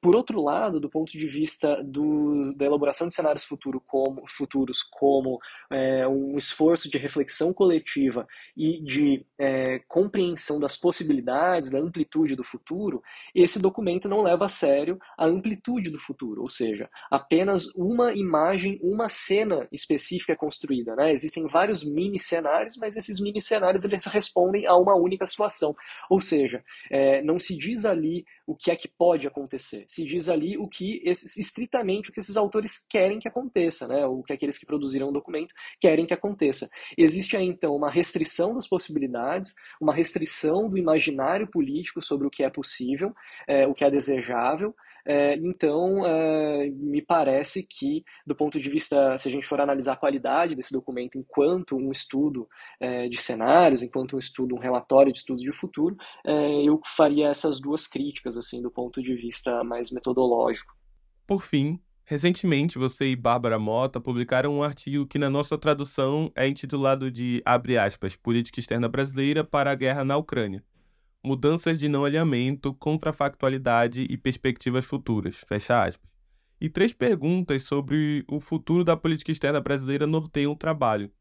Por outro lado, do ponto de vista do, da elaboração de cenários futuro como, futuros como é, um esforço de reflexão coletiva e de é, compreensão das possibilidades, da amplitude do futuro, esse documento não leva a sério a amplitude do futuro, ou seja, apenas uma imagem, uma cena específica é construída. Né? Existem vários mini cenários, mas esses mini cenários eles respondem a uma única situação, ou seja, é, não se diz ali o que é que pode acontecer, se diz ali o que esses, estritamente o que esses autores querem que aconteça, né? o que aqueles que produziram o documento querem que aconteça. Existe aí então uma restrição das possibilidades, uma restrição do imaginário político político sobre o que é possível, é, o que é desejável. É, então, é, me parece que, do ponto de vista, se a gente for analisar a qualidade desse documento enquanto um estudo é, de cenários, enquanto um estudo, um relatório de estudos de futuro, é, eu faria essas duas críticas, assim, do ponto de vista mais metodológico. Por fim, Recentemente, você e Bárbara Mota publicaram um artigo que, na nossa tradução, é intitulado de, abre aspas, Política Externa Brasileira para a Guerra na Ucrânia mudanças de não alinhamento, contrafactualidade e perspectivas futuras. Fecha aspas. E três perguntas sobre o futuro da política externa brasileira norteiam o trabalho.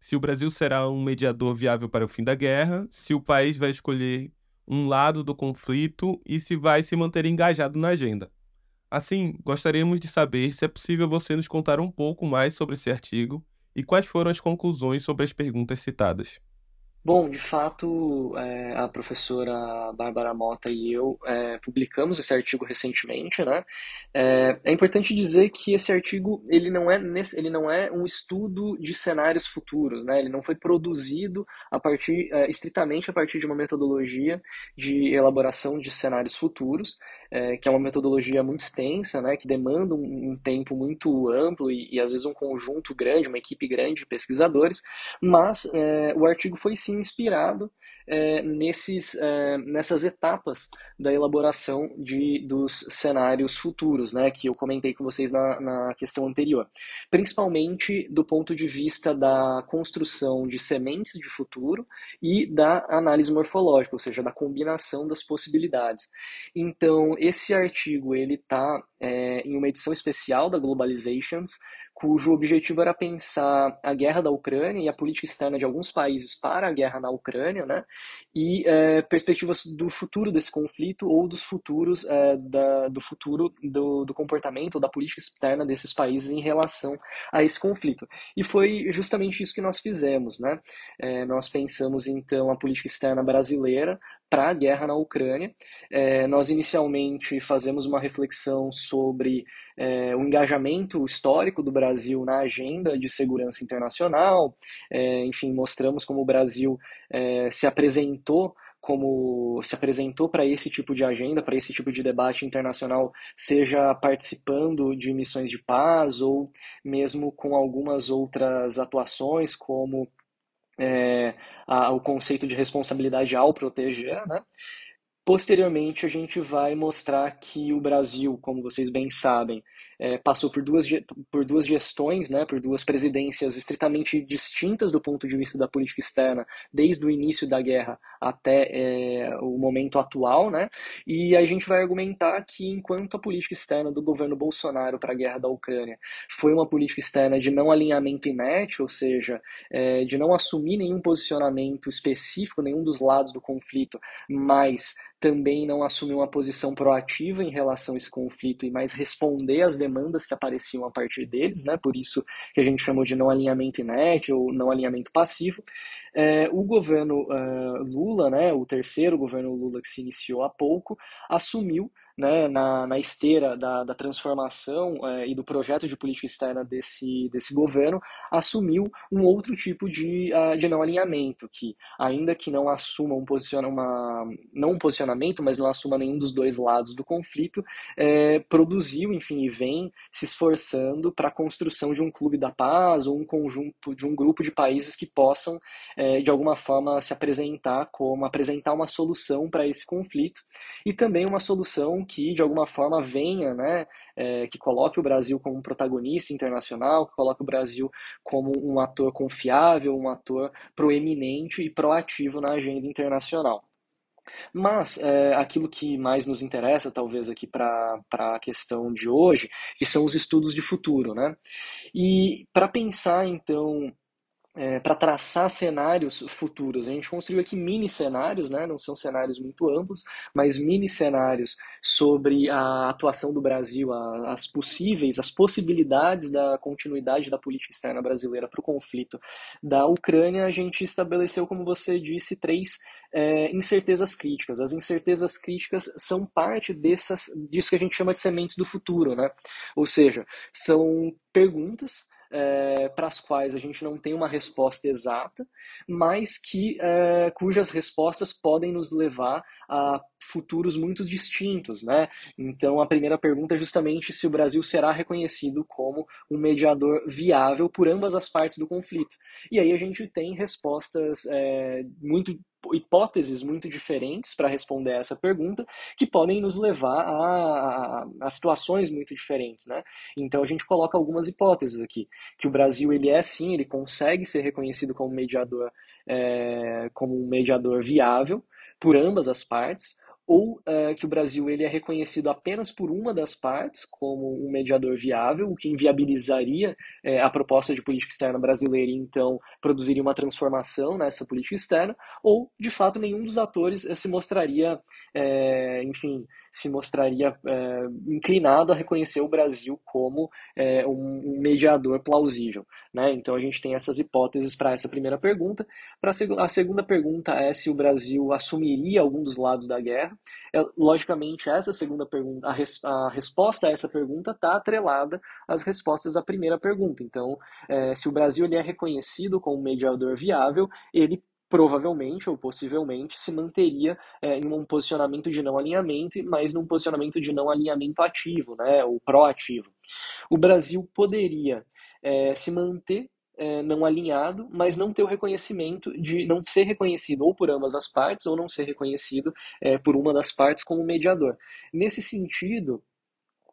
Se o Brasil será um mediador viável para o fim da guerra, se o país vai escolher um lado do conflito e se vai se manter engajado na agenda. Assim, gostaríamos de saber se é possível você nos contar um pouco mais sobre esse artigo e quais foram as conclusões sobre as perguntas citadas. Bom, de fato, é, a professora Bárbara Mota e eu é, publicamos esse artigo recentemente, né? É, é, importante dizer que esse artigo ele não é nesse, ele não é um estudo de cenários futuros, né? Ele não foi produzido a partir é, estritamente a partir de uma metodologia de elaboração de cenários futuros, é, que é uma metodologia muito extensa, né? Que demanda um, um tempo muito amplo e, e, às vezes um conjunto grande, uma equipe grande de pesquisadores, mas é, o artigo foi sim inspirado é, nesses, é, nessas etapas da elaboração de, dos cenários futuros, né, que eu comentei com vocês na, na questão anterior. Principalmente do ponto de vista da construção de sementes de futuro e da análise morfológica, ou seja, da combinação das possibilidades. Então, esse artigo ele está é, em uma edição especial da Globalizations, cujo objetivo era pensar a guerra da Ucrânia e a política externa de alguns países para a guerra na Ucrânia, né? E é, perspectivas do futuro desse conflito ou dos futuros é, da, do futuro do, do comportamento da política externa desses países em relação a esse conflito. E foi justamente isso que nós fizemos, né? É, nós pensamos então a política externa brasileira para a guerra na Ucrânia. É, nós inicialmente fazemos uma reflexão sobre é, o engajamento histórico do Brasil na agenda de segurança internacional, é, enfim, mostramos como o Brasil é, se apresentou como se apresentou para esse tipo de agenda, para esse tipo de debate internacional, seja participando de missões de paz ou mesmo com algumas outras atuações, como é, a, o conceito de responsabilidade ao proteger, né? Posteriormente, a gente vai mostrar que o Brasil, como vocês bem sabem, é, passou por duas, por duas gestões, né, por duas presidências estritamente distintas do ponto de vista da política externa, desde o início da guerra até é, o momento atual, né, e a gente vai argumentar que enquanto a política externa do governo Bolsonaro para a guerra da Ucrânia foi uma política externa de não alinhamento inerte, ou seja, é, de não assumir nenhum posicionamento específico, nenhum dos lados do conflito, mas também não assumir uma posição proativa em relação a esse conflito e mais responder às demandas que apareciam a partir deles, né? por isso que a gente chamou de não alinhamento inerte ou não alinhamento passivo. É, o governo uh, Lula, né, o terceiro governo Lula que se iniciou há pouco, assumiu né, na, na esteira da, da transformação é, e do projeto de política externa desse, desse governo, assumiu um outro tipo de, uh, de não alinhamento, que ainda que não assuma um, posiciona, uma, não um posicionamento, mas não assuma nenhum dos dois lados do conflito, é, produziu, enfim, e vem se esforçando para a construção de um clube da paz ou um conjunto de um grupo de países que possam, é, de alguma forma, se apresentar como apresentar uma solução para esse conflito e também uma solução que de alguma forma venha, né, é, que coloque o Brasil como um protagonista internacional, que coloque o Brasil como um ator confiável, um ator proeminente e proativo na agenda internacional. Mas é, aquilo que mais nos interessa, talvez, aqui para a questão de hoje, que são os estudos de futuro. Né? E para pensar, então, é, para traçar cenários futuros. A gente construiu aqui mini cenários, né? não são cenários muito amplos, mas mini cenários sobre a atuação do Brasil, a, as possíveis, as possibilidades da continuidade da política externa brasileira para o conflito da Ucrânia. A gente estabeleceu, como você disse, três é, incertezas críticas. As incertezas críticas são parte dessas, disso que a gente chama de sementes do futuro, né? Ou seja, são perguntas é, para as quais a gente não tem uma resposta exata, mas que é, cujas respostas podem nos levar a futuros muito distintos, né? Então a primeira pergunta é justamente se o Brasil será reconhecido como um mediador viável por ambas as partes do conflito. E aí a gente tem respostas é, muito hipóteses muito diferentes para responder essa pergunta que podem nos levar a, a, situações muito diferentes, né? Então a gente coloca algumas hipóteses aqui que o Brasil ele é sim, ele consegue ser reconhecido como mediador, é, como um mediador viável por ambas as partes, ou uh, que o Brasil ele é reconhecido apenas por uma das partes como um mediador viável, o que inviabilizaria uh, a proposta de política externa brasileira e então produziria uma transformação nessa política externa, ou de fato nenhum dos atores uh, se mostraria, enfim, se mostraria inclinado a reconhecer o Brasil como um mediador plausível. Né? Então a gente tem essas hipóteses para essa primeira pergunta. Para a segunda pergunta é se o Brasil assumiria algum dos lados da guerra. É, logicamente, essa segunda pergunta, a, res, a resposta a essa pergunta está atrelada às respostas à primeira pergunta. Então, é, se o Brasil ele é reconhecido como mediador viável, ele provavelmente ou possivelmente se manteria é, em um posicionamento de não alinhamento, mas num posicionamento de não alinhamento ativo, né, ou proativo. O Brasil poderia é, se manter é, não alinhado, mas não ter o reconhecimento de não ser reconhecido ou por ambas as partes ou não ser reconhecido por uma das partes como mediador. Nesse sentido,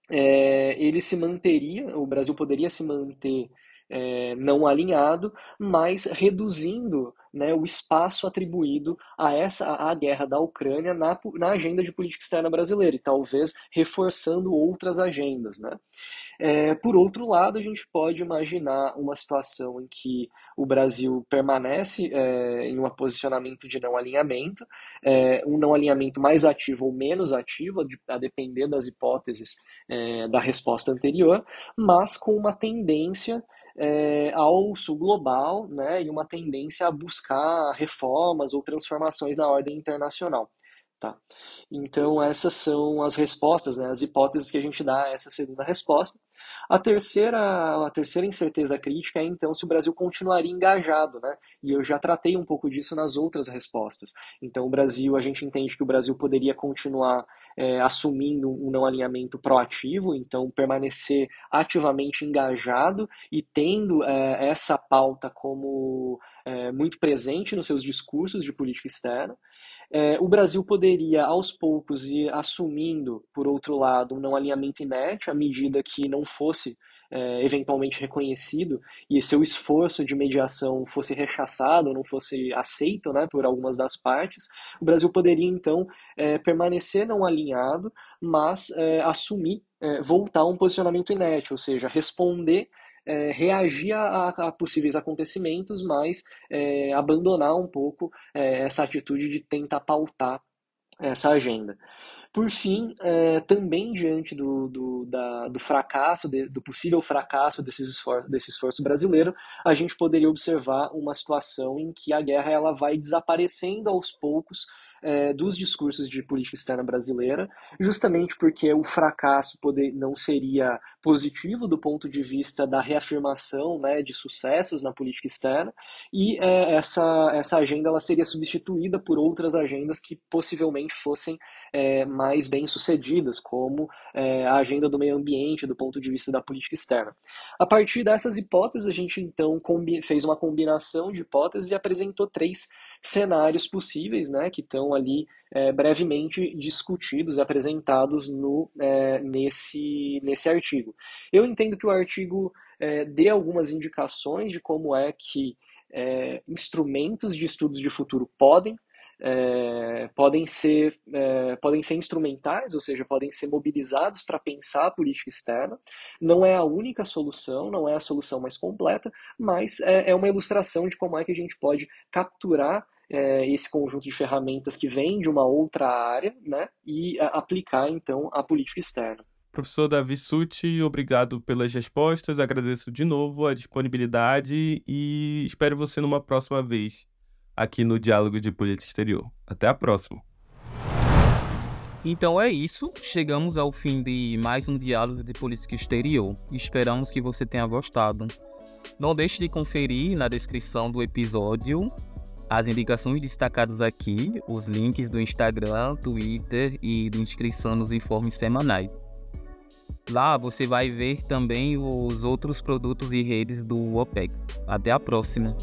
ele se manteria, o Brasil poderia se manter é, não alinhado, mas reduzindo né, o espaço atribuído a essa a guerra da Ucrânia na, na agenda de política externa brasileira e talvez reforçando outras agendas. Né? É, por outro lado, a gente pode imaginar uma situação em que o Brasil permanece é, em um posicionamento de não alinhamento, é, um não alinhamento mais ativo ou menos ativo, a depender das hipóteses é, da resposta anterior, mas com uma tendência é, ao sul global né, e uma tendência a buscar reformas ou transformações na ordem internacional. Tá? Então, essas são as respostas, né, as hipóteses que a gente dá a essa segunda resposta. A terceira, a terceira incerteza crítica é, então, se o Brasil continuaria engajado, né? E eu já tratei um pouco disso nas outras respostas. Então, o Brasil, a gente entende que o Brasil poderia continuar é, assumindo um não alinhamento proativo, então permanecer ativamente engajado e tendo é, essa pauta como é, muito presente nos seus discursos de política externa. É, o Brasil poderia, aos poucos, ir assumindo, por outro lado, um não alinhamento inerte, à medida que não fosse é, eventualmente reconhecido e seu esforço de mediação fosse rechaçado, não fosse aceito né, por algumas das partes, o Brasil poderia então é, permanecer não alinhado, mas é, assumir, é, voltar a um posicionamento inerte, ou seja, responder é, reagir a, a, possíveis acontecimentos, mas é, abandonar um pouco é, essa atitude de tentar pautar essa agenda. Por fim, é, também diante do, do, da, do fracasso, de, do possível fracasso desse esforço, desse esforço brasileiro, a gente poderia observar uma situação em que a guerra ela vai desaparecendo aos poucos é, dos discursos de política externa brasileira, justamente porque o fracasso poder, não seria positivo do ponto de vista da reafirmação né, de sucessos na política externa, e é, essa, essa agenda ela seria substituída por outras agendas que possivelmente fossem é, mais bem-sucedidas, como é, a agenda do meio ambiente do ponto de vista da política externa. A partir dessas hipóteses, a gente então fez uma combinação de hipóteses e apresentou três cenários possíveis, né, que estão ali é, brevemente discutidos e apresentados no, é, nesse, nesse artigo. Eu entendo que o artigo é, dê algumas indicações de como é que é, instrumentos de estudos de futuro podem é, podem, ser, é, podem ser instrumentais, ou seja, podem ser mobilizados para pensar a política externa. Não é a única solução, não é a solução mais completa, mas é, é uma ilustração de como é que a gente pode capturar é, esse conjunto de ferramentas que vem de uma outra área né, e aplicar, então, a política externa. Professor Davi Suti, obrigado pelas respostas, agradeço de novo a disponibilidade e espero você numa próxima vez aqui no Diálogo de Política Exterior. Até a próxima. Então é isso, chegamos ao fim de mais um Diálogo de Política Exterior. Esperamos que você tenha gostado. Não deixe de conferir na descrição do episódio as indicações destacadas aqui, os links do Instagram, Twitter e de inscrição nos informes semanais. Lá você vai ver também os outros produtos e redes do OPEC. Até a próxima!